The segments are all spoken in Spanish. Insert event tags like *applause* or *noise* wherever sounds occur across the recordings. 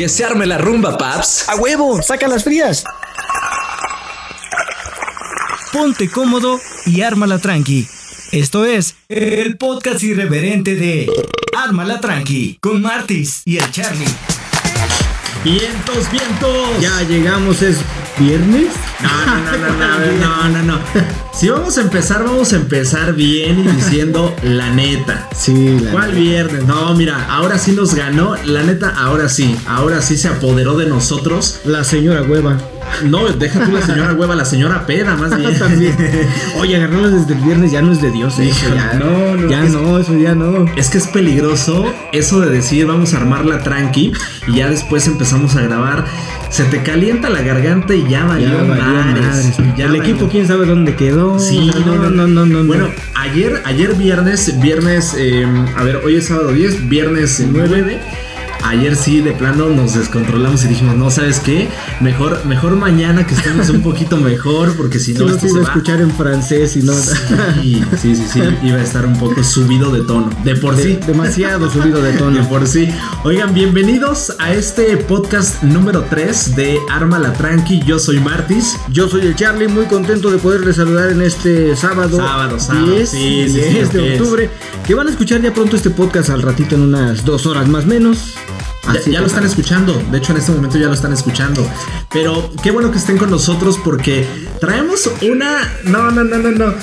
Que se arme la rumba, paps. ¡A huevo! ¡Saca las frías! Ponte cómodo y ármala tranqui. Esto es el podcast irreverente de Ármala tranqui con Martis y el Charlie. ¡Vientos, vientos! Ya llegamos, es viernes. No, no, no, no, no, no, no. Si vamos a empezar, vamos a empezar bien y diciendo la neta. Sí, la ¿Cuál viernes? No, mira, ahora sí nos ganó. La neta, ahora sí. Ahora sí se apoderó de nosotros. La señora hueva. No, deja tú la señora hueva, la señora peda, más bien. También. Oye, agarrarlas desde el viernes ya no es de Dios, eh. Híjole, ya, no, no, Ya no, eso ya no. Es que es peligroso eso de decir vamos a armarla tranqui y ya después empezamos a grabar. Se te calienta la garganta y ya valió Ya madres. madres. Ya el equipo, quién sabe dónde quedó. Sí, no, no, no, no, no. Bueno, ayer, ayer viernes, viernes, eh, a ver, hoy es sábado 10, viernes 9. Ayer sí, de plano nos descontrolamos y dijimos, no, ¿sabes qué? Mejor, mejor mañana que estemos un poquito mejor, porque si no, no esto se a escuchar en francés y no. Sí, sí, sí, sí, iba a estar un poco subido de tono. De por de- sí. demasiado subido de De tono. por sí. Oigan, bienvenidos a este podcast número 3 de Arma la Tranqui. Yo soy Martis. Yo soy el Charlie, muy contento de poderles saludar en este sábado, Sábado, sábado, 10, sí, sí, sí, 10 así de es. octubre. Que van a escuchar ya pronto este podcast al ratito en unas dos horas más menos. Ya, ya lo están escuchando, de hecho en este momento ya lo están escuchando. Pero qué bueno que estén con nosotros porque traemos una... No, no, no, no, no.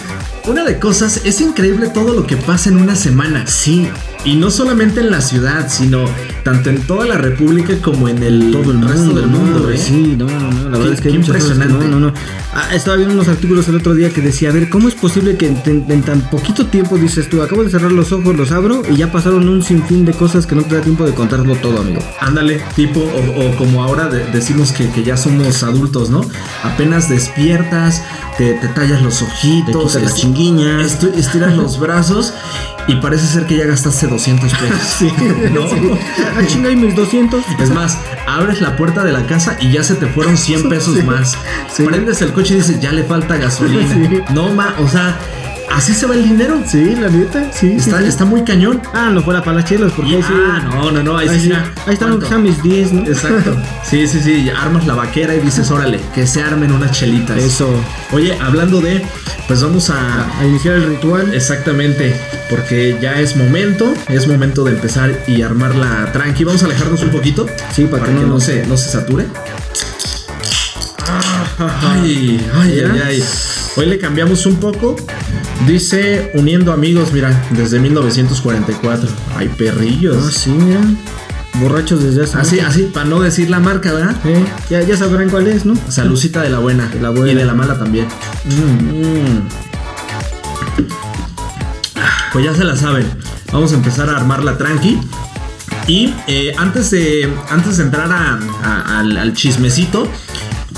Una de cosas, es increíble todo lo que pasa en una semana. Sí. Y no solamente en la ciudad, sino tanto en toda la república como en el, todo el resto mundo, del mundo. ¿no? ¿eh? Sí, no, no, no, la Qué- verdad es que hay qué cosas que impresionante. No, no, no. Ah, estaba viendo unos artículos el otro día que decía, a ver, ¿cómo es posible que en, en- en tan poquito tiempo dices tú, acabo de cerrar los ojos, los abro y ya pasaron un sinfín de cosas que no te da tiempo de contarlo todo, amigo? Ándale, tipo, o, o como ahora de- decimos que, que ya somos adultos, ¿no? Apenas despiertas, te, te tallas los ojitos, Te la chinguiña. est- estiras los *laughs* brazos y parece ser que ya gastaste 200 pesos. *laughs* Sí, *laughs* ¿no? sí. Ah, chinga, y mis 200. Es más, abres la puerta de la casa y ya se te fueron 100 *laughs* pesos Sí, más. Prendes el coche y dices, ya le falta gasolina. No, ma, o sea, así se va el dinero. Sí, la neta, sí. sí, Está, sí. muy cañón. Ah, no fuera para las chelas, porque ahí sí. ah, no, no, no, ahí, ahí sí, mira, Ahí están sean mis 10, ¿no? Exacto. *laughs* Sí, sí, sí. Armas la vaquera y dices, órale, que se armen unas chelitas. Eso. Oye, hablando de, pues vamos a. A iniciar el ritual. Exactamente, porque ya es momento, es momento de empezar y armarla tranqui. Vamos a alejarnos un poquito. Sí, para que no- no se, no se sature. Ay, ay, ay, ay. Hoy le cambiamos un poco. Dice uniendo amigos, mira, desde 1944. Ay, perrillos. Ah, sí, mira. Borrachos desde hace. Así, mucho. así, para no decir la marca, ¿verdad? Eh, ya, ya sabrán cuál es, ¿no? Salucita de la buena. De la buena. Y de la mala también. Mm. Pues ya se la saben. Vamos a empezar a armarla tranqui. Y eh, antes, de, antes de entrar a- a- al, al chismecito,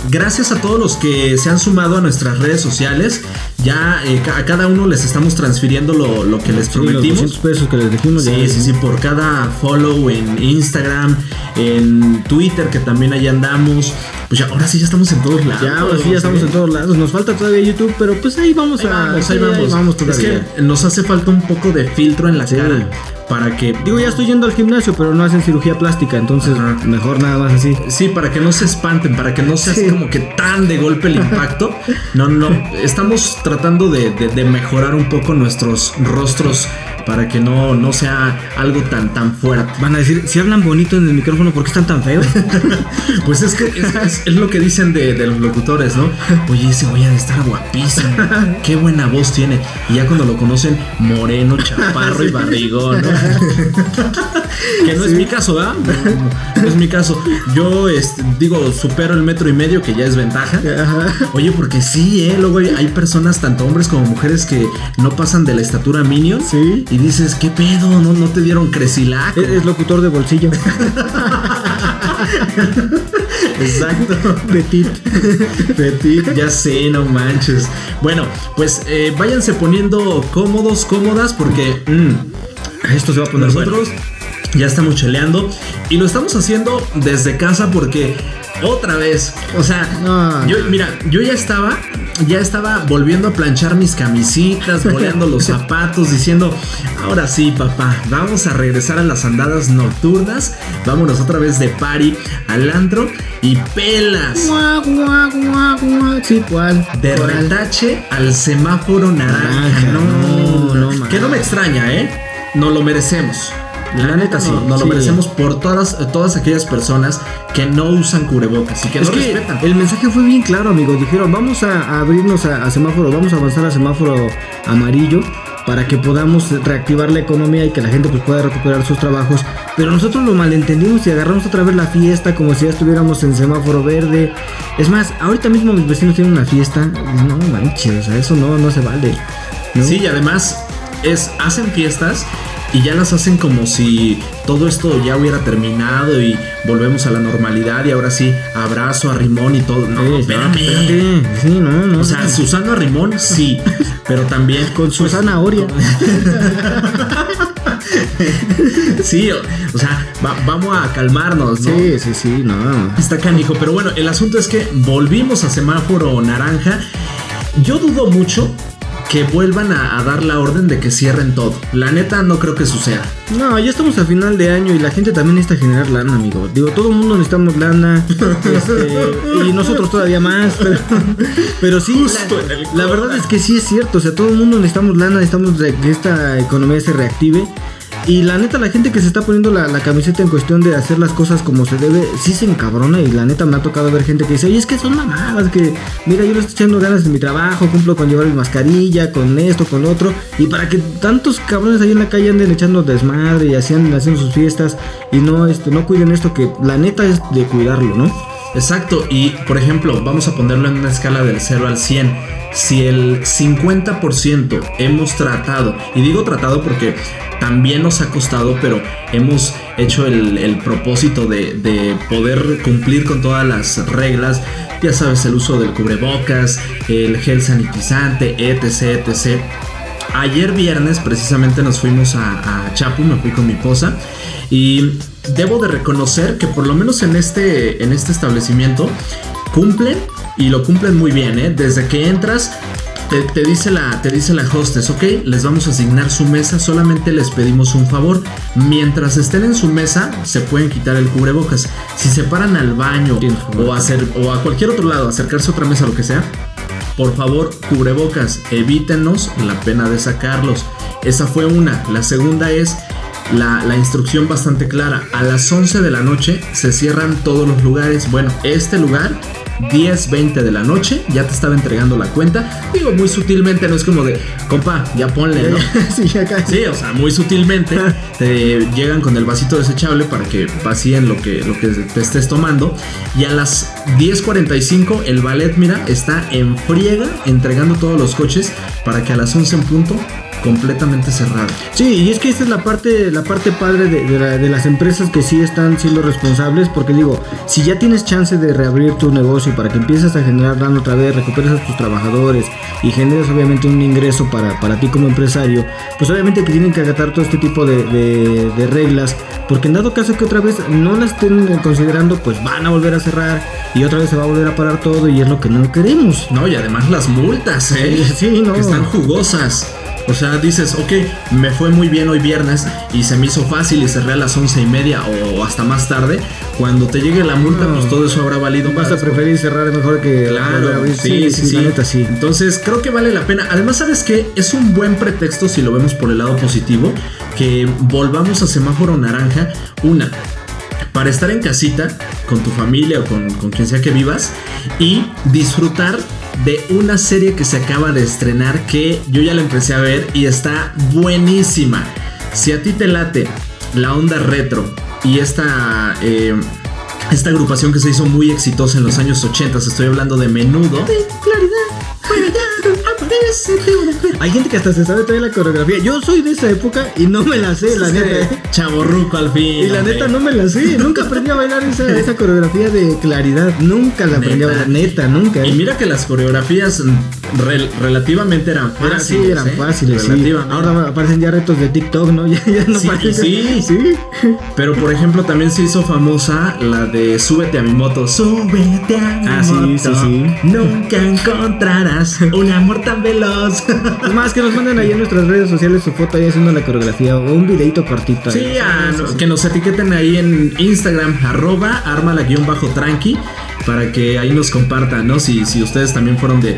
gracias a todos los que se han sumado a nuestras redes sociales. Ya eh, a cada uno les estamos transfiriendo lo, lo que les Sí, los prometimos. 200 pesos que les dijimos. Sí, ya- sí, sí, por cada follow en Instagram, en Twitter, que también ahí andamos. Pues ya, ahora sí ya estamos en todos lados. Ya, ahora sí, ya estamos en todos lados. Nos falta todavía YouTube, pero pues ahí vamos Ahí a. vamos, sí, ahí vamos. es que nos hace falta un poco de filtro en la Sí. cara para que. Digo, ya estoy yendo al gimnasio, pero no hacen cirugía plástica, entonces Ajá. mejor nada más así. Sí, para que no se espanten, para que no sea Sí. como que tan de golpe el impacto. *laughs* No, no. Estamos tratando de, de- de mejorar un poco nuestros rostros para que no, no sea algo tan, tan fuerte. Van a decir, si hablan bonito en el micrófono, ¿por qué están tan feos? *laughs* Pues es que es, es- es lo que dicen de, de los locutores, ¿no? Oye, ese güey ha de estar guapísimo. Qué buena voz tiene. Y ya cuando lo conocen, moreno, chaparro y barrigón, ¿no? *laughs* que no es mi caso, ¿verdad? No, no es mi caso. Yo este, digo, supero el metro y medio, que ya es ventaja. Ajá. Oye, porque sí, ¿eh? Luego hay, hay personas, tanto hombres como mujeres, que no pasan de la estatura minion. Sí. Y dices, ¿qué pedo? ¿No, no te dieron cresilaco? Es, es locutor de bolsillo. *laughs* Exacto. Petit. Petit, ya sé, no manches. Bueno, pues eh, váyanse poniendo cómodos, cómodas, porque mm, Esto se va a poner nosotros ya estamos cheleando y lo estamos haciendo desde casa porque otra vez. O sea, No, yo, mira, yo ya estaba, ya estaba volviendo a planchar mis camisitas, boleando los *laughs* zapatos, diciendo, ahora sí, papá, vamos a regresar a las andadas nocturnas, vámonos otra vez de party al antro y pelas. Guau, guau, guau, guau. Sí, ¿cuál? De ¿Cuál? retache al semáforo naranja. Naranja, No, no, no, Que no me extraña, ¿eh? No lo merecemos. La neta, sí, No, no lo merecemos por todas, todas aquellas personas que no usan cubrebocas y que Es no que respetan. el mensaje fue bien claro, amigos. Dijeron, vamos a, a abrirnos a, a semáforo, vamos a avanzar a semáforo amarillo para que podamos reactivar la economía y que la gente pues, pueda recuperar sus trabajos. Pero nosotros lo malentendimos y agarramos otra vez la fiesta como si ya estuviéramos en semáforo verde. Es más, ahorita mismo mis vecinos tienen una fiesta. No manches, o sea, eso no, no se vale. ¿no? Sí, y además es hacen fiestas y ya las hacen como si todo esto ya hubiera terminado y volvemos a la normalidad y ahora sí, abrazo a Rimón y todo. No, Sí, espérame. espérate. Sí, no, no. O sea, Susana Rimón sí, pero también con su zanahoria. *laughs* Sí, o, o sea, va- vamos a calmarnos, ¿no? Sí, sí, sí, no. Está canijo, pero bueno, el asunto es que volvimos a semáforo naranja. Yo dudo mucho que vuelvan a, a dar la orden de que cierren todo. La neta no creo que suceda. No, ya estamos a final de año y la gente también necesita generar lana, amigo. Digo, todo el mundo necesitamos lana. *laughs* este, y nosotros todavía más. Pero, pero sí, Justo la, en el la verdad es que sí es cierto. O sea, todo el mundo necesitamos lana, necesitamos que esta economía se reactive. Y la neta, la gente que se está poniendo la, camiseta en cuestión de hacer las cosas como se debe, sí se encabrona. Y la neta me ha tocado ver gente que dice, oye, es que son mamadas, que mira, yo le estoy echando ganas en mi trabajo, cumplo con llevar mi mascarilla, con esto, con otro. Y para que tantos cabrones ahí en la calle anden echando desmadre y anden haciendo sus fiestas y no, este, no cuiden esto, que la neta es de cuidarlo, ¿no? Exacto, y por ejemplo, vamos a ponerlo en una escala del 0 al 100. Si el 50% hemos tratado, y digo tratado porque también nos ha costado, pero hemos hecho el, el propósito de, de poder cumplir con todas las reglas, ya sabes, el uso del cubrebocas, el gel sanitizante, etc, etc. Ayer viernes precisamente nos fuimos a, a Chapu, me fui con mi esposa y debo de reconocer que por lo menos en este, en este establecimiento cumplen y lo cumplen muy bien, ¿eh? Desde que entras te, te dice la, te dice la hostess, ok, les vamos a asignar su mesa, solamente les pedimos un favor. Mientras estén en su mesa, se pueden quitar el cubrebocas. Si se paran al baño o, hacer, o a cualquier otro lado, acercarse a otra mesa, lo que sea, por favor, cubrebocas, evítenos la pena de sacarlos. Esa fue una. La segunda es la, la instrucción bastante clara. A las 11 de la noche se cierran todos los lugares. Bueno, este lugar 10, 20 de la noche, ya te estaba entregando la cuenta. Digo, muy sutilmente, no es como de, compa, ya ponle, ¿no? *laughs* sí, acá. Sí, o sea, muy sutilmente *laughs* te llegan con el vasito desechable para que vacíen lo que, lo que te estés tomando. Y a las 10.45 el ballet, mira, está en friega entregando todos los coches para que a las 11 en punto completamente cerrado. Sí, y es que esta es la parte, la parte padre de, de la- de las empresas que sí están siendo responsables, porque digo, si ya tienes chance de reabrir tu negocio para que empieces a generar lana otra vez, recuperes a tus trabajadores y generes obviamente un ingreso para, para ti como empresario, pues obviamente que tienen que acatar todo este tipo de, de- reglas, porque en dado caso que otra vez no las estén considerando, pues van a volver a cerrar y otra vez se va a volver a parar todo y es lo que no queremos. No, y además las multas, ¿eh? Sí, sí, no. Que están jugosas. O sea, dices, ok, me fue muy bien hoy viernes y se me hizo fácil y cerré a las once y media o hasta más tarde. Cuando te llegue la multa, No. pues todo eso habrá valido Vas a preferir cerrar mejor que Claro, abrir. sí, sí, sí. la neta, sí. Entonces creo que vale la pena. Además, ¿sabes qué? Es un buen pretexto si lo vemos por el lado positivo, que volvamos a semáforo naranja. Una, para estar en casita con tu familia o con, con quien sea que vivas y disfrutar de una serie que se acaba de estrenar que yo ya la empecé a ver y está buenísima. Si a ti te late la onda retro y esta... eh, esta agrupación que se hizo muy exitosa en los años 80, estoy hablando de Menudo. Hay gente que hasta se sabe todavía la coreografía. Yo soy de esa época y no me la sé, la neta. ¿eh? Chaborruco al fin. Y la neta no me la sé. Nunca aprendí a bailar esa, esa coreografía de claridad. Nunca la aprendí a Neta. bailar. Neta, nunca. Y mira que las coreografías rel- relativamente eran Era- fáciles. sí, eran ¿eh? fáciles. Sí. Ahora aparecen ya retos de TikTok, ¿no? *laughs* Ya, ya no Sí, parecen- sí. sí. Pero por ejemplo también se hizo famosa la de Súbete a mi moto. Súbete a mi Ah, sí, moto. sí, sí. Nunca encontrarás *laughs* un amor tan veloz. Es más, que nos manden ahí en nuestras redes sociales su foto ahí haciendo la coreografía o un videito cortito. ahí. Sí, a- que nos etiqueten ahí en Instagram, arroba armala-tranqui, para que ahí nos compartan, ¿no? Si, si ustedes también fueron de...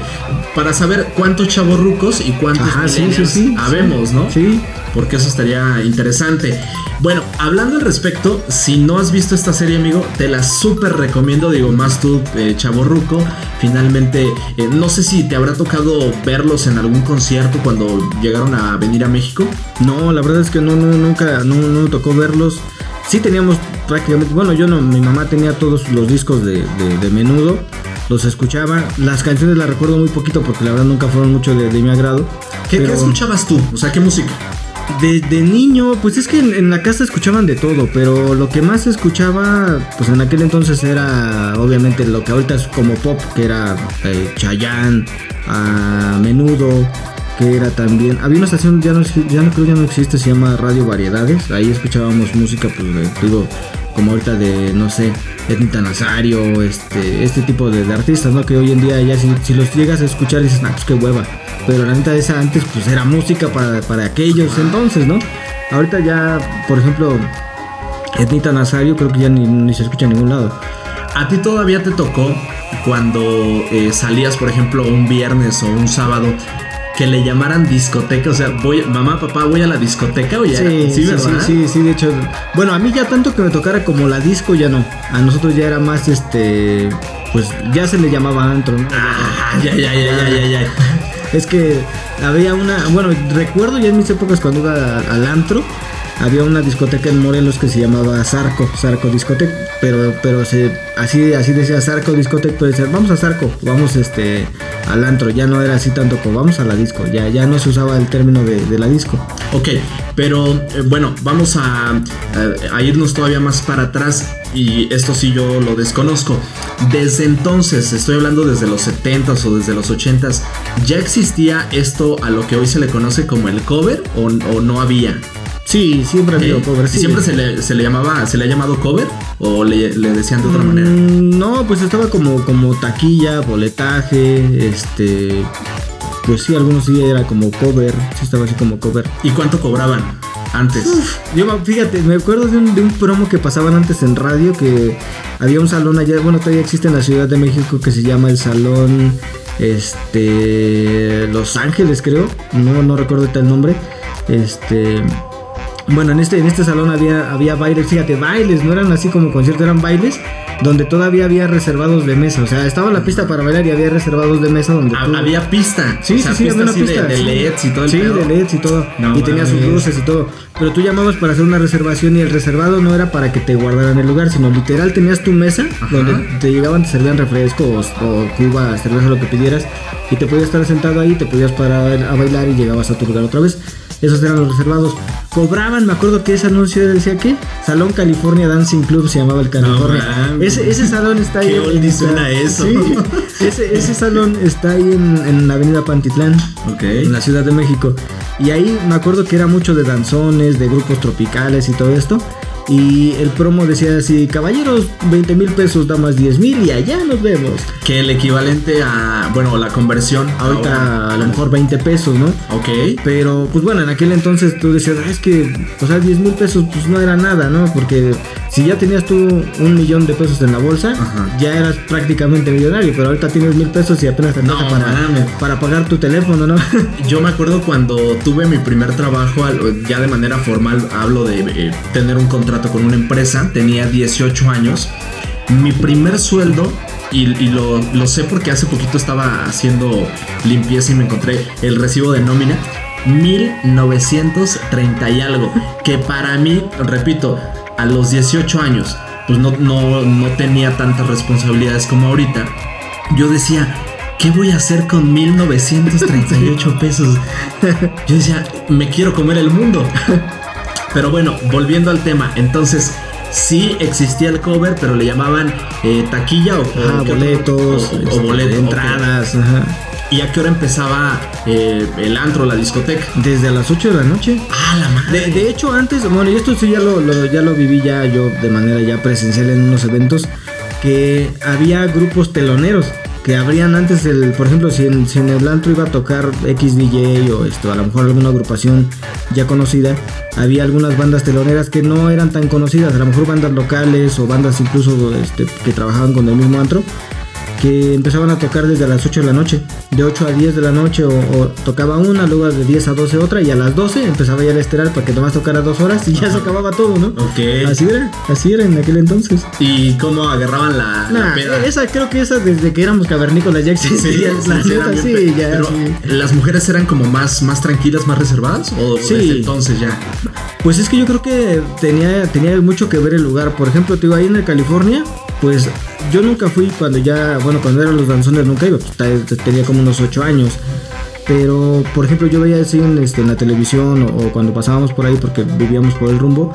Para saber cuántos chavorrucos y cuántos Ajá, sí, sí, sí. habemos, ¿no? Sí. Porque eso estaría interesante. Bueno, hablando al respecto, si no has visto esta serie, amigo, te la súper recomiendo. Digo, más tú, eh, chavorruco. Finalmente, eh, no sé si te habrá tocado verlos en algún concierto cuando llegaron a venir a México. No, la verdad es que no, no nunca, no, no tocó verlos. Sí teníamos prácticamente, bueno, yo no, mi mamá tenía todos los discos de, de- de menudo, los escuchaba. Las canciones las recuerdo muy poquito porque la verdad nunca fueron mucho de, de mi agrado. ¿Qué, escuchabas tú? O sea, ¿qué música? De, de niño, pues es que en, en la casa escuchaban de todo, pero lo que más escuchaba, pues en aquel entonces era obviamente lo que ahorita es como pop, que era eh, Chayanne, a Menudo, que era también. Había una estación, ya no, ya no creo ya no existe, se llama Radio Variedades. Ahí escuchábamos música, pues de- digo, como ahorita de, no sé, Etnita Nazario, este, este tipo de, de artistas, ¿no? Que hoy en día ya si, si los llegas a escuchar dices, nah, pues qué hueva. Pero la neta esa antes, pues era música para, para aquellos entonces, ¿no? Ahorita ya, por ejemplo, Etnita Nazario creo que ya ni, ni se escucha en ningún lado. ¿A ti todavía te tocó cuando eh, salías, por ejemplo, un viernes o un sábado, que le llamaran discoteca? O sea, voy, mamá, papá, voy a la discoteca o ya. Sí, sí, sí, sí, sí, de hecho. Bueno, a mí ya tanto que me tocara como la disco ya no. A nosotros ya era más este. Pues ya se le llamaba antro, ¿no? Ah, ya, ya, ya, ya, ya, ya. Es que había una. Bueno, recuerdo ya en mis épocas cuando iba al antro. Había una discoteca en Morelos que se llamaba Zarco, Zarco Discoteca, pero, pero así, así decía Zarco Discoteca, pero decía, vamos a Zarco, vamos este, al antro, ya no era así tanto como vamos a la disco, ya, ya no se usaba el término de, la disco. Ok, pero eh, bueno, vamos a, a- irnos todavía más para atrás y esto sí yo lo desconozco. Desde entonces, estoy hablando desde los 70s o desde los 80s, ¿ya existía esto a lo que hoy se le conoce como el cover o no había? Sí, siempre ha ¿Eh? cover, ¿Y sí. ¿Siempre se le, se le llamaba, se le ha llamado cover o le, le decían de otra manera? Mm, No, pues estaba como, como taquilla, boletaje, este... Pues sí, algunos sí era como cover, sí estaba así como cover. ¿Y cuánto cobraban antes? Yo, fíjate, me acuerdo de un, de un promo que pasaban antes en radio que había un salón allá, bueno, todavía existe en la Ciudad de México que se llama el Salón este Los Ángeles, creo. No no recuerdo el nombre. Este bueno, en este en este salón había había bailes, fíjate, bailes, no eran así como conciertos, eran bailes donde todavía había reservados de mesa, o sea, estaba la pista para bailar y había reservados de mesa donde tú- Había pista. Sí, o sea, sí, sí, había una de- pista. De, sí. LEDs y todo el Sí, pedo. de LEDs y todo. No y tenía sus luces y todo. Pero tú llamabas para hacer una reservación y el reservado no era para que te guardaran el lugar, sino literal tenías tu mesa Ajá. donde te llegaban, te servían refrescos o cuba, cerveza, lo que pidieras. Y te podías estar sentado ahí, te podías parar a bailar y llegabas a tu lugar otra vez. Esos eran los reservados. Cobraban, me acuerdo que ese anuncio decía que Salón California Dancing Club se llamaba el California. ese, ese salón está ahí. Qué oldie suena eso. Sí, ese, ese salón está ahí en, en la avenida Pantitlán Ok. en la Ciudad de México. Y ahí me acuerdo que era mucho de danzones, de grupos tropicales y todo esto. Y el promo decía así, caballeros, 20 mil pesos, damas 10 mil y allá nos vemos. Que el equivalente a, bueno, la conversión. Ahorita ahora- a lo mejor 20 pesos, ¿no? Ok. Pero pues bueno, en aquel entonces tú decías, "Ah, es que, o sea, 10 mil pesos pues no era nada, ¿no? Porque si ya tenías tú un millón de pesos en la bolsa, Ajá. ya eras prácticamente millonario, pero ahorita tienes mil pesos y apenas te No, para, para pagar tu teléfono, ¿no? *laughs* Yo me acuerdo cuando tuve mi primer trabajo, ya de manera formal, hablo de eh, tener un contrato con una empresa, tenía 18 años. Mi primer sueldo, y, y lo, lo sé porque hace poquito estaba haciendo limpieza y me encontré el recibo de nómina, 1930 y algo, que para mí, repito, a los 18 años, pues no, no, no tenía tantas responsabilidades como ahorita. Yo decía, ¿qué voy a hacer con 1938 pesos? Yo decía, me quiero comer el mundo. *laughs* Pero bueno, volviendo al tema, entonces sí existía el cover, pero le llamaban eh, taquilla o, Ajá, boletos, o, o este, boleto, entradas, ajá. ¿Y a qué hora empezaba eh, el antro, la discoteca? Desde las 8 de la noche. Ah, la madre. De, de hecho, antes, bueno, y esto sí ya lo, lo- ya lo viví ya yo de manera ya presencial en unos eventos, que había grupos teloneros que abrían antes el, por ejemplo, si en, si en el antro iba a tocar X DJ o esto, a lo mejor alguna agrupación ya conocida, había algunas bandas teloneras que no eran tan conocidas, a lo mejor bandas locales o bandas incluso este, que trabajaban con el mismo antro que empezaban a tocar desde las 8 de la noche, de 8 a 10 de la noche, o, o tocaba una, luego de 10 a 12 otra, y a las 12 empezaba ya el estelar para que nomás tocara dos horas y ya se acababa todo, ¿no? Ok. Así era, así era en aquel entonces. ¿Y cómo agarraban la, la Nah, peda? esa creo que esa desde que éramos cavernícolas ya existía, sí, la sí, neta, ya, pero. ¿Las mujeres eran como más, más tranquilas, más reservadas? ¿O desde entonces ya? Pues es que yo creo que tenía, tenía mucho que ver el lugar. Por ejemplo, te digo, ahí en el California, pues yo nunca fui cuando ya, bueno, cuando eran los danzones nunca iba, pues, tenía como unos 8 años. Pero, por ejemplo, yo veía así en, este, en la televisión o, o cuando pasábamos por ahí porque vivíamos por el rumbo.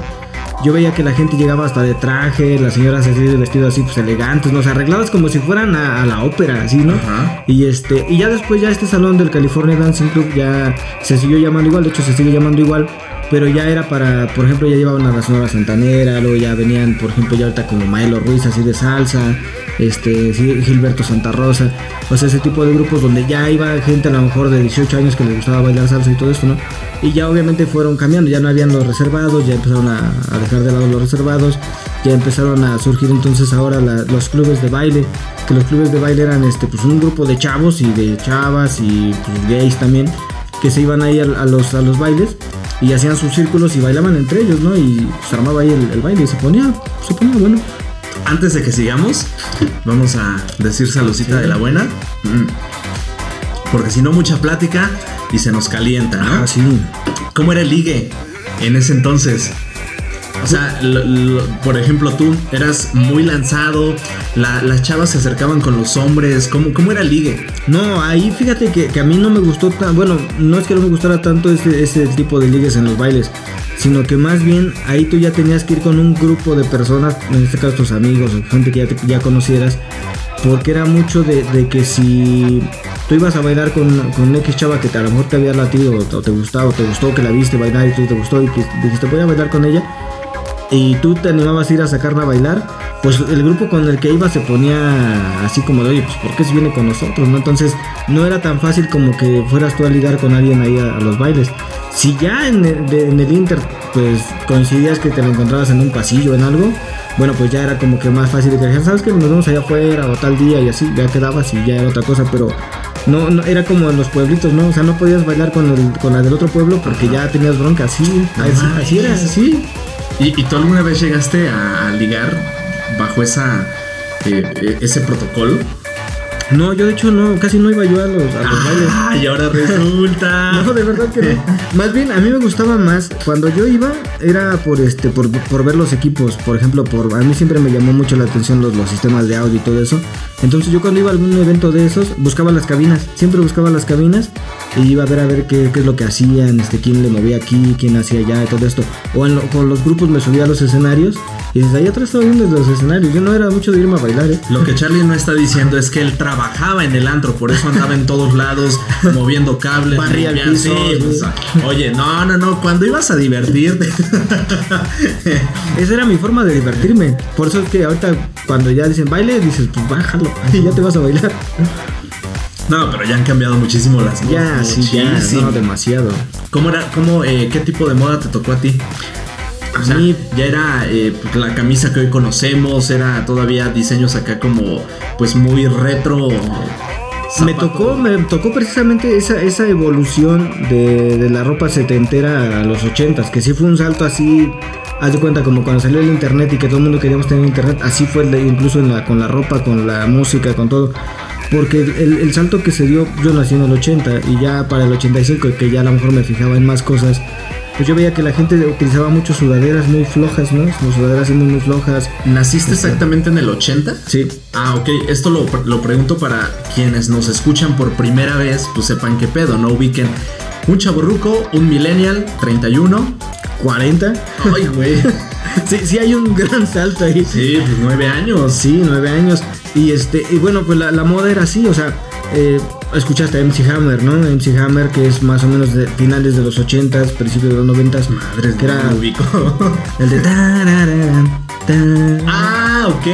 Yo veía que la gente llegaba hasta de traje, las señoras así de vestido así pues elegantes, ¿no? O sea, arregladas como si fueran a, a la ópera, así, ¿no? Ajá. Y este, y ya después ya este salón del California Dancing Club ya se siguió llamando igual, de hecho se sigue llamando igual, pero ya era para, por ejemplo, ya llevaban a la Sonora Santanera, luego ya venían, por ejemplo, ya ahorita como Maelo Ruiz así de salsa, este, Gilberto Santa Rosa, o sea, ese tipo de grupos donde ya iba gente a lo mejor de 18 años que les gustaba bailar salsa y todo esto, ¿no? Y ya obviamente fueron cambiando, ya no habían los reservados, ya empezaron a, dejar de lado los reservados, ya empezaron a surgir entonces ahora los clubes de baile, que los clubes de baile eran este pues un grupo de chavos y de chavas y pues, gays también que se iban ahí a los a los bailes y hacían sus círculos y bailaban entre ellos, ¿no? Y se armaba ahí el, el baile y se ponía, se ponía bueno. Antes de que sigamos, *laughs* vamos a decir saludcita de la buena. Mm. Porque si no, mucha plática y se nos calienta, ¿no? Ah, sí. ¿Cómo era el ligue en ese entonces? O sea, lo- por ejemplo, tú eras muy lanzado, la- las chavas se acercaban con los hombres, ¿cómo, cómo era el ligue? No, ahí fíjate que, a mí no me gustó tan, bueno, no es que no me gustara tanto ese, ese tipo de ligues en los bailes, sino que más bien ahí tú ya tenías que ir con un grupo de personas, en este caso tus amigos gente que ya, te- conocieras, porque era mucho de, de que si tú ibas a bailar con, con X chava que te, a lo mejor te había latido o te gustaba o te gustó que la viste bailar y tú te gustó y que dijiste voy a bailar con ella y tú te animabas a ir a sacarla a bailar, pues el grupo con el que iba se ponía así como de, oye, pues ¿por qué se viene con nosotros? ¿no? Entonces no era tan fácil como que fueras tú a ligar con alguien ahí a, a los bailes. Si ya en el, de- en el Inter, pues coincidías que te lo encontrabas en un pasillo, en algo, bueno, pues ya era como que más fácil de que dijeran, ¿sabes que Nos vemos allá afuera o tal día y así, ya quedabas y ya era otra cosa, pero no, no era como en los pueblitos, ¿no? O sea, no podías bailar con, el, con la del otro pueblo porque ya tenías bronca, así, así, así era, así. ¿Y, y tú alguna vez llegaste a, a ligar bajo esa eh, eh, ese protocolo? No, yo de hecho no, casi no iba yo a los, a los bailes. Ah, y ahora resulta. *laughs* No, de verdad que no. Más bien, a mí me gustaba más. Cuando yo iba, era por este, por, por ver los equipos. Por ejemplo, por a mí siempre me llamó mucho la atención los, los sistemas de audio y todo eso. Entonces yo cuando iba a algún evento de esos, buscaba las cabinas. Siempre buscaba las cabinas y iba a ver a ver qué, qué es lo que hacían, este, quién le movía aquí, quién hacía allá y todo esto. O en lo- con los grupos me subía a los escenarios y desde ahí atrás estaba viendo los escenarios. Yo no era mucho de irme a bailar, ¿eh? Lo que Charlie no está diciendo es que él trabajaba en el antro, por eso andaba en todos lados moviendo cables, Barría sí, pues, oye, no, no, no, cuando ibas a divertirte. *laughs* Esa era mi forma de divertirme. Por eso es que ahorita cuando ya dicen baile, dices, pues bájalo, y *laughs* ya te vas a bailar. No, pero ya han cambiado muchísimo las cosas. Ya, sí, ya, no, demasiado. ¿Cómo era, cómo, eh, qué tipo de moda te tocó a ti? O sea, mí- ya era eh, pues, la camisa que hoy conocemos, era todavía diseños acá como, pues muy retro. Me zapato. tocó, me tocó precisamente esa, esa evolución de, de la ropa setentera a los ochentas, que sí fue un salto así, haz de cuenta como cuando salió el internet y que todo el mundo queríamos tener internet, así fue el de- incluso en la, con la ropa, con la música, con todo. Porque el, el salto que se dio, yo nací en el 80 y ya para el 85, que ya a lo mejor me fijaba en más cosas, pues yo veía que la gente utilizaba mucho sudaderas muy flojas, ¿no? Como sudaderas muy, muy flojas. ¿Naciste exactamente en el 80? Sí. Ah, ok. Esto lo, lo pregunto para quienes nos escuchan por primera vez, pues sepan qué pedo, no ubiquen. Un chaborruco, un millennial, 31. 40. Ay, güey. *laughs* Sí, sí hay un gran salto ahí. Sí, pues nueve años. Sí, nueve años. Y este, y bueno, pues la, la moda era así, o sea, eh, escuchaste a MC Hammer, ¿no? MC Hammer, que es más o menos de finales de los 80s, principios de los 90s. Madres, que era ubico. el de tararán, tan. ah, ok,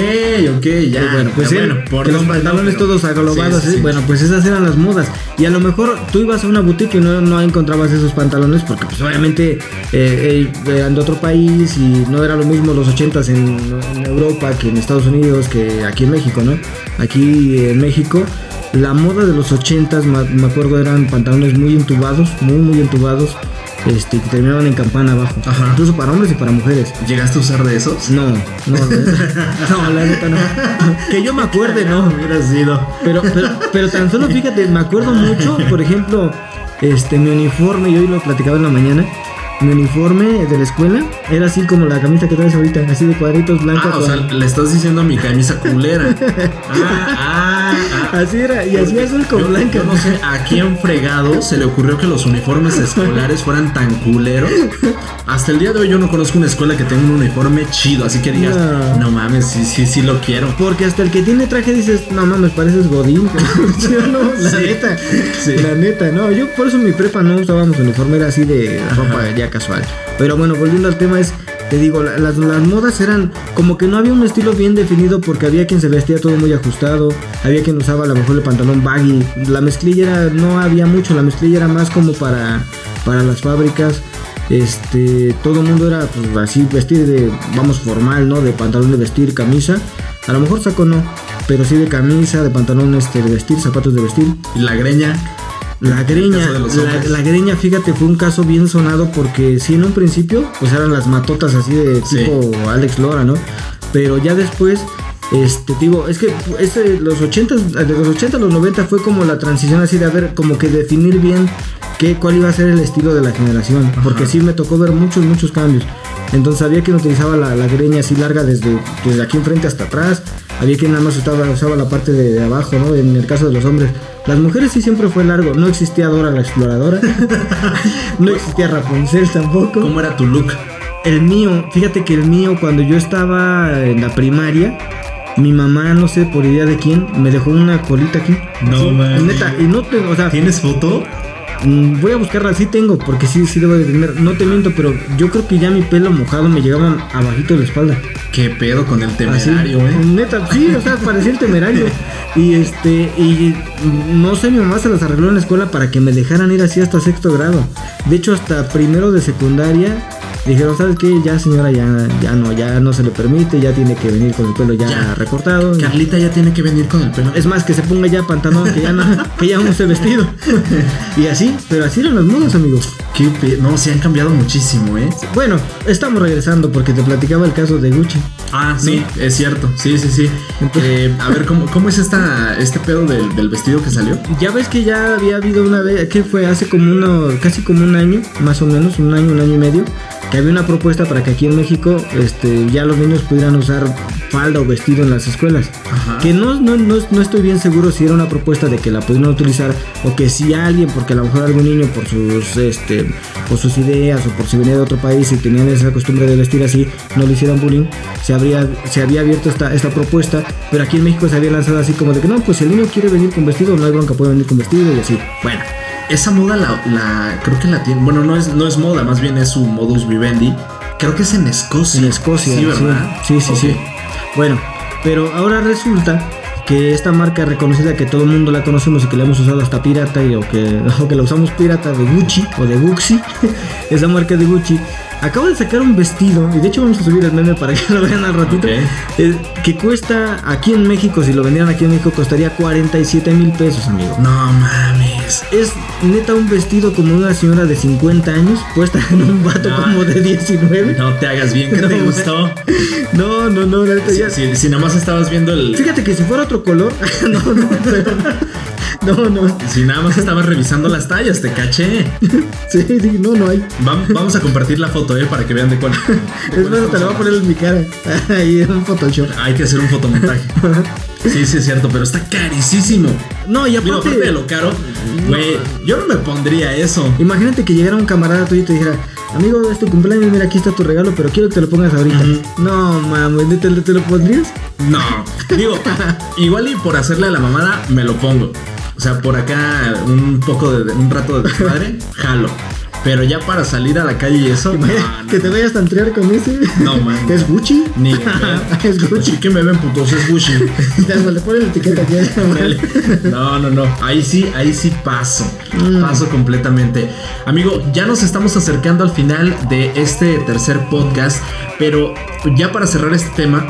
ok, ya. bueno, pues sí, bueno, por que los pantalones no, pero- todos aglobados, Sí, sí, ¿eh? sí. bueno, pues esas eran las modas. Y a lo mejor tú ibas a una boutique y no, no encontrabas esos pantalones porque pues obviamente eh, eh, eran de otro país y no era lo mismo los 80s en, en Europa que en Estados Unidos que aquí en México, ¿no? Aquí en México la moda de los 80s, ma- me acuerdo, eran pantalones muy entubados, muy muy entubados. Este, que terminaban en campana abajo. Ajá. Incluso para hombres y para mujeres. ¿Llegaste a usar de esos? No, no, *laughs* no, la neta no. Que yo me acuerde, no. Hubiera sido. Pero, pero, pero tan solo fíjate, me acuerdo mucho, por ejemplo, este, mi uniforme, yo hoy lo platicaba en la mañana, mi uniforme de la escuela era así como la camisa que traes ahorita, así de cuadritos blancos. Ah, o sea, le estás diciendo a mi camisa culera. *laughs* Ah, ah, ah. Así era, y así azul con Yo- blanca. Yo no sé a quién fregado se le ocurrió que los uniformes escolares fueran tan culeros. Hasta el día de hoy yo no conozco una escuela que tenga un uniforme chido, así que digas, No. no, mames, sí, sí, sí lo quiero. Porque hasta el que tiene traje dices, no mames, pareces Godín. *laughs* *laughs* ¿Sí o no? La Sí, neta. sí. La neta, no. Yo por eso en mi prepa no usábamos uniforme, era así de ropa ya casual. Pero bueno, volviendo al tema es, te digo, la- las, las modas eran como que no había un estilo bien definido porque había quien se vestía todo muy ajustado, había quien usaba a lo mejor el pantalón baggy. La mezclilla era, no había mucho, la mezclilla era más como para, para las fábricas. Este, todo el mundo era pues, así vestir de, vamos, formal, ¿no? De pantalón de vestir, camisa. A lo mejor saco no, pero sí de camisa, de pantalón este, de vestir, zapatos de vestir. La greña. La greña, la, la greña, fíjate, fue un caso bien sonado porque sí, en un principio, pues eran las matotas así de Sí. tipo Alex Lora, ¿no? Pero ya después, este, te digo, es que este, los 80, de los 80 a los 90 fue como la transición así de haber, como que definir bien qué, cuál iba a ser el estilo de la generación. Porque sí me tocó ver muchos, muchos cambios. Entonces había quien utilizaba la, la greña así larga desde, desde aquí enfrente hasta atrás. Había quien nada más usaba, usaba la parte de, de abajo, ¿no? En el caso de los hombres. Las mujeres sí siempre fue largo. No existía Dora la exploradora. *laughs* no existía Rapunzel tampoco. ¿Cómo era tu look? El mío, fíjate que el mío, cuando yo estaba en la primaria, mi mamá, no sé por idea de quién, me dejó una colita aquí. No Así, mames. Neta, y no te, o sea, ¿Tienes foto? mm, voy a buscarla, sí tengo, porque sí, sí debo de tener. No te miento, pero yo creo que ya mi pelo mojado me llegaba abajito de la espalda. ¿Qué pedo con el Así, temerario, eh? Neta, sí, o sea, parecía el temerario. *laughs* Y este, y no sé, mi mamá se las arregló en la escuela para que me dejaran ir así hasta sexto grado. De hecho, hasta primero de secundaria dijeron, ¿sabes qué? Ya señora, ya, ya no, ya no se le permite, ya tiene que venir con el pelo ya, Ya. recortado. Carlita ya tiene que venir con el pelo. Es más, que se ponga ya pantalón, que ya no, *laughs* que ya no use vestido. y así, pero así eran las modas, amigos. ¿Qué No, sí han cambiado muchísimo, ¿eh? Bueno, estamos regresando porque te platicaba el caso de Gucci. Ah, sí, es cierto. Sí, sí, sí. Eh, a ver, ¿cómo, cómo es esta, este pedo del, del vestido que salió? Ya ves que ya había habido una vez, que fue hace como uno, casi como un año, más o menos, un año, un año y medio, que había una propuesta para que aquí en México este, ya los niños pudieran usar falda o vestido en las escuelas. Ajá. Que no, no, no, no estoy bien seguro si era una propuesta de que la pudieran utilizar o que si alguien, porque a lo mejor algún niño por sus, este, por sus ideas o por si venía de otro país y tenían esa costumbre de vestir así, no le hicieran bullying, se, habría, se había abierto esta, esta propuesta, pero aquí en México se había lanzado así como de que no, pues si el niño quiere venir con vestido, no hay bronca, puede venir con vestido y así. Bueno, esa moda la, la- creo que la tiene. Bueno, no es, no es moda, más bien es su modus vivendi. Creo que es en Escocia. En Escocia, Sí, ¿verdad? Sí, sí, sí. Bueno, pero ahora resulta que esta marca reconocida que todo el mundo la conocemos y que la hemos usado hasta pirata y o que, *laughs* o que la usamos pirata de Gucci o de Gucci, *laughs* esa marca de Gucci, acaba de sacar un vestido y de hecho vamos a subir el meme para que *laughs* lo vean al ratito, Ok. eh, que cuesta aquí en México, si lo vendieran aquí en México, costaría 47 mil pesos, amigo. No mames. Es neta un vestido como una señora de 50 años puesta en un vato No. como de 19. No te hagas bien, que No, te gustó. No, no, no, neta, Si, ya- si, si nada más estabas viendo el. Fíjate que si fuera otro color, *laughs* no, no, No, no. Si nada más estabas revisando las tallas, te caché. Sí, sí, no, no hay. Vam- Vamos a compartir la foto, eh, para que vean de cuál. de Es más, te lo voy a poner en mi cara. *laughs* Ahí en un Photoshop. Hay que hacer un fotomontaje. *laughs* Sí, sí, es cierto, pero está carísimo. No, y Digo, aparte, aparte de lo caro, güey, yo no me pondría eso. imagínate que llegara un camarada tuyo y te dijera, amigo, es tu cumpleaños, mira, aquí está tu regalo, pero quiero que te lo pongas ahorita. No, mames, ¿te, te, te lo pondrías? No, digo, igual y por hacerle a la mamada me lo pongo. O sea, por acá un poco de un rato de desmadre, jalo. Pero ya para salir a la calle y eso, *laughs* no, *laughs* no, que te vayas a tantrear con ese. No, man. ¿Es Gucci? Ni *laughs* es Gucci. Sí que me ven putos, es Gucci. Ya, le pones la etiqueta aquí. No, no, no. Ahí sí, ahí sí paso. Paso completamente. Amigo, ya nos estamos acercando al final de este tercer podcast. Pero ya para cerrar este tema.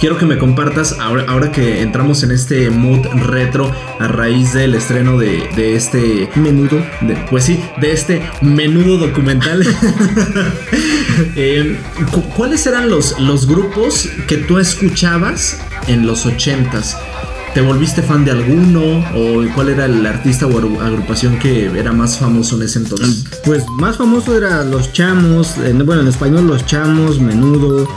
Quiero que me compartas, ahora, ahora que entramos en este mood retro a raíz del estreno de, de este Menudo. de- pues sí, de este menudo documental. *laughs* *laughs* Eh, cu- ¿Cuáles eran los, los grupos que tú escuchabas en los ochentas? ¿Te volviste fan de alguno? ¿O cuál era el artista o agru- agrupación que era más famoso en ese entonces? Pues más famoso era Los Chamos, en- bueno, en español Los Chamos, Menudo,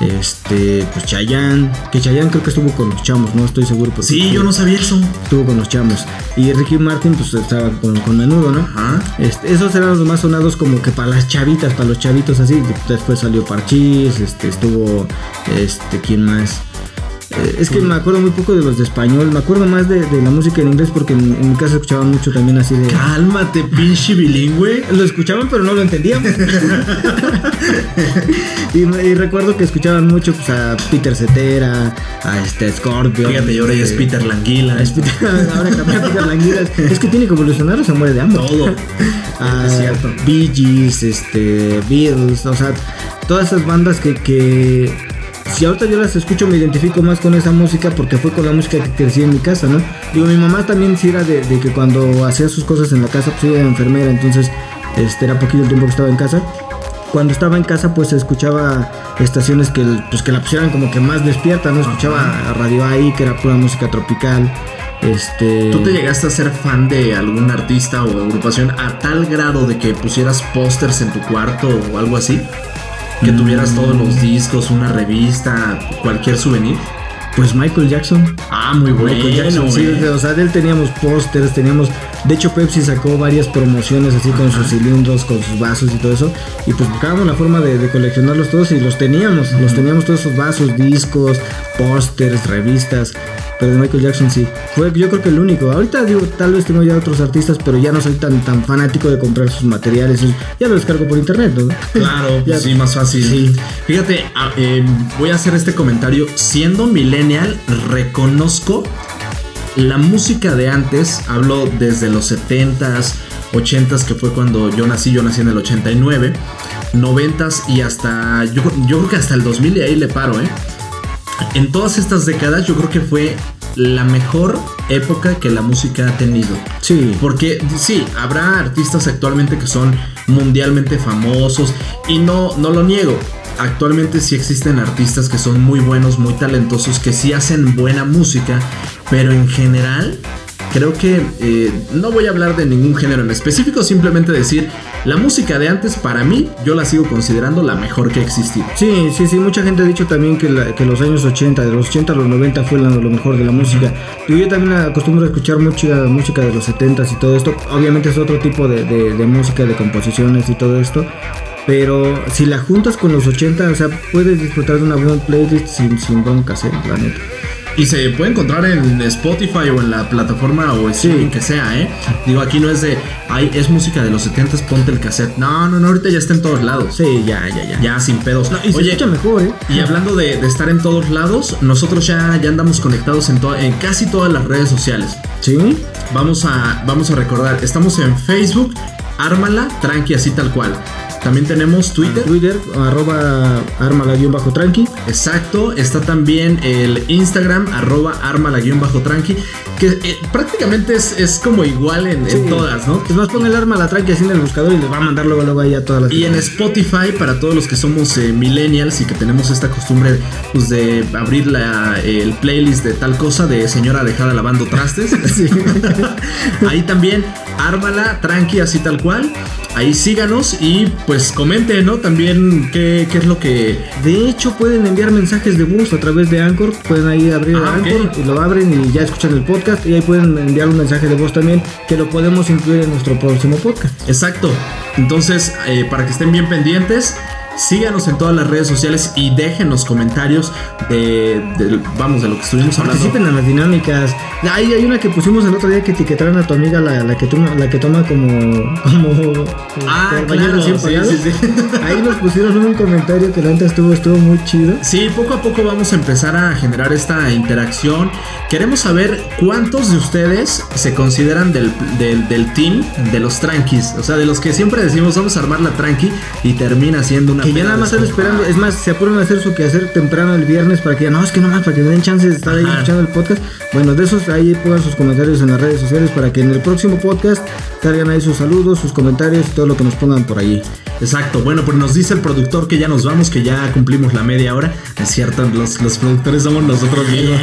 este, pues Chayanne, que Chayanne creo que estuvo con Los Chamos, no estoy seguro. porque Sí, yo no sabía eso. Estuvo con Los Chamos. Y Ricky Martin pues estaba con, con Menudo, ¿no? Ajá. Este, esos eran los más sonados como que para las chavitas, para los chavitos así. Después salió Parchís, este, estuvo, este, ¿quién más? Eh, es que me acuerdo muy poco de los de español, me acuerdo más de, de la música en inglés porque en, en mi casa escuchaban mucho también así de... Cálmate, pinche bilingüe. Lo escuchaban pero no lo entendíamos. *laughs* y, recuerdo que escuchaban mucho pues, a Peter Cetera, a este Scorpio. Fíjate, y ahora ya es Peter Languila. Es Peter- *laughs* ahora cambió a Peter Languilas. Es que tiene que evolucionar o se muere de hambre. Todo. *laughs* Ah, Es cierto. Bee Gees, este, Beatles, o sea, todas esas bandas que, que si ahorita yo las escucho me identifico más con esa música porque fue con la música que crecí en mi casa, ¿no? Digo, mi mamá también sí era de, de que cuando hacía sus cosas en la casa, pues ella era enfermera, entonces este era poquito el tiempo que estaba en casa. Cuando estaba en casa, pues escuchaba estaciones que, pues, que la pusieran como que más despierta, ¿no? Escuchaba a Radio ahí, que era pura música tropical. Este. ¿Tú te llegaste a ser fan de algún artista o agrupación a tal grado de que pusieras pósters en tu cuarto o algo así? Que tuvieras todos los discos, una revista, cualquier souvenir. Pues Michael Jackson. Ah, muy bueno. Michael Jackson, sí, o sea, de él teníamos pósters, teníamos, de hecho Pepsi sacó varias promociones así con sus cilindros, con sus vasos y todo eso, y pues buscábamos la forma de, de coleccionarlos todos y los teníamos, los teníamos todos esos vasos, discos, pósters, revistas, pero de Michael Jackson sí, fue yo creo que el único, ahorita digo, tal vez tengo ya otros artistas, pero ya no soy tan, tan fanático de comprar sus materiales, ya los descargo por internet, ¿no? Claro, *laughs* Ya. sí, más fácil. Sí. Fíjate, a- eh, voy a hacer este comentario. Siendo reconozco la música de antes. Hablo desde los 70s, 80s, que fue cuando yo nací. Yo nací en el 89, 90s y hasta. Yo, yo creo que hasta el 2000 y ahí le paro, ¿eh? En todas estas décadas, yo creo que fue la mejor época que la música ha tenido. Sí, Porque sí, habrá artistas actualmente que son mundialmente famosos y no, no lo niego. Actualmente sí existen artistas que son muy buenos, muy talentosos, que sí hacen buena música, pero en general creo que eh, no voy a hablar de ningún género en específico, simplemente decir, la música de antes para mí yo la sigo considerando la mejor que ha existido. Sí, sí, sí, mucha gente ha dicho también que, los años 80, de los 80 a los 90 fue lo mejor de la música. Digo, yo también acostumbro a escuchar mucha música de los 70 y todo esto. Obviamente es otro tipo de música, de composiciones y todo esto. Pero si la juntas con los 80, o sea, puedes disfrutar de una buena playlist sin, sin broncas, ¿eh? La neta. Y se puede encontrar en Spotify o en la plataforma o streaming que sea, ¿eh? Digo, aquí no es de, ay, es música de los 70 ponte el cassette. No, no, no, ahorita ya está en todos lados. Sí, ya, ya, ya. Ya sin pedos. Y se Oye, escucha mejor, ¿eh? y hablando de, de estar en todos lados, nosotros ya, ya andamos conectados en, to- en casi todas las redes sociales. Sí. Vamos a, vamos a recordar, estamos en Facebook, Ármala, tranqui, así tal cual. También tenemos Twitter. Twitter, arroba armala-tranqui. Exacto. Está también el Instagram, arroba armala-tranqui. Que eh, prácticamente es, es, como igual en, en, todas, ¿no? Es más, pon el arma la tranqui así en el buscador y les va a mandar luego, luego ahí a todas las. Y en Spotify, para todos los que somos eh, millennials y que tenemos esta costumbre pues, de abrir la, el playlist de tal cosa de señora dejada lavando trastes. *laughs* *laughs* ahí también, ármala, tranqui, así tal cual. Ahí síganos y pues comenten, ¿no? También qué, qué, es lo que... De hecho, pueden enviar mensajes de voz a través de Anchor. Pueden ahí abrir ah, Anchor okay. y lo abren y ya escuchan el podcast. Y ahí pueden enviar un mensaje de voz también que lo podemos incluir en nuestro próximo podcast. Exacto. Entonces, eh, para que estén bien pendientes, síganos en todas las redes sociales y déjenos comentarios de, de vamos, de lo que estuvimos hablando. Participen en las dinámicas. Hay, hay una que pusimos el otro día que etiquetaron a tu amiga, la, la que, toma, la que toma como. como ah, claro, sí, sí, sí. *laughs* Ahí nos pusieron un comentario que neta estuvo, estuvo muy chido. Sí, poco a poco vamos a empezar a generar esta interacción. Queremos saber cuántos de ustedes se consideran del, del, del team de los tranquis. O sea, de los que siempre decimos vamos a armar la tranqui y termina siendo una que ya nada más están esperando. Es más, se apuran a hacer su quehacer temprano el viernes para que ya no, es que no más, para que den chance de estar ahí escuchando el podcast. Bueno, de esos ahí pongan sus comentarios en las redes sociales para que en el próximo podcast salgan ahí sus saludos, sus comentarios y todo lo que nos pongan por ahí. Exacto, bueno, pues nos dice el productor que ya nos vamos, que ya cumplimos la media hora. Es cierto, los, los productores somos nosotros mismos.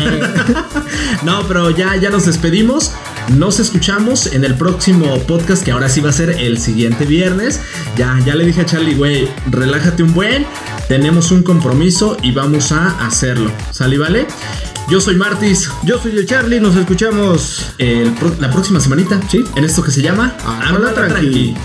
*laughs* no, pero ya, ya nos despedimos. Nos escuchamos en el próximo podcast que ahora sí va a ser el siguiente viernes. Ya, ya le dije a Charlie, güey, relájate un buen. Tenemos un compromiso y vamos a hacerlo. ¿Sale, vale? Yo soy Martis. Yo soy el Charlie. Nos escuchamos el, la próxima semanita. Sí. En esto que se llama Habla tranqui. tranqui.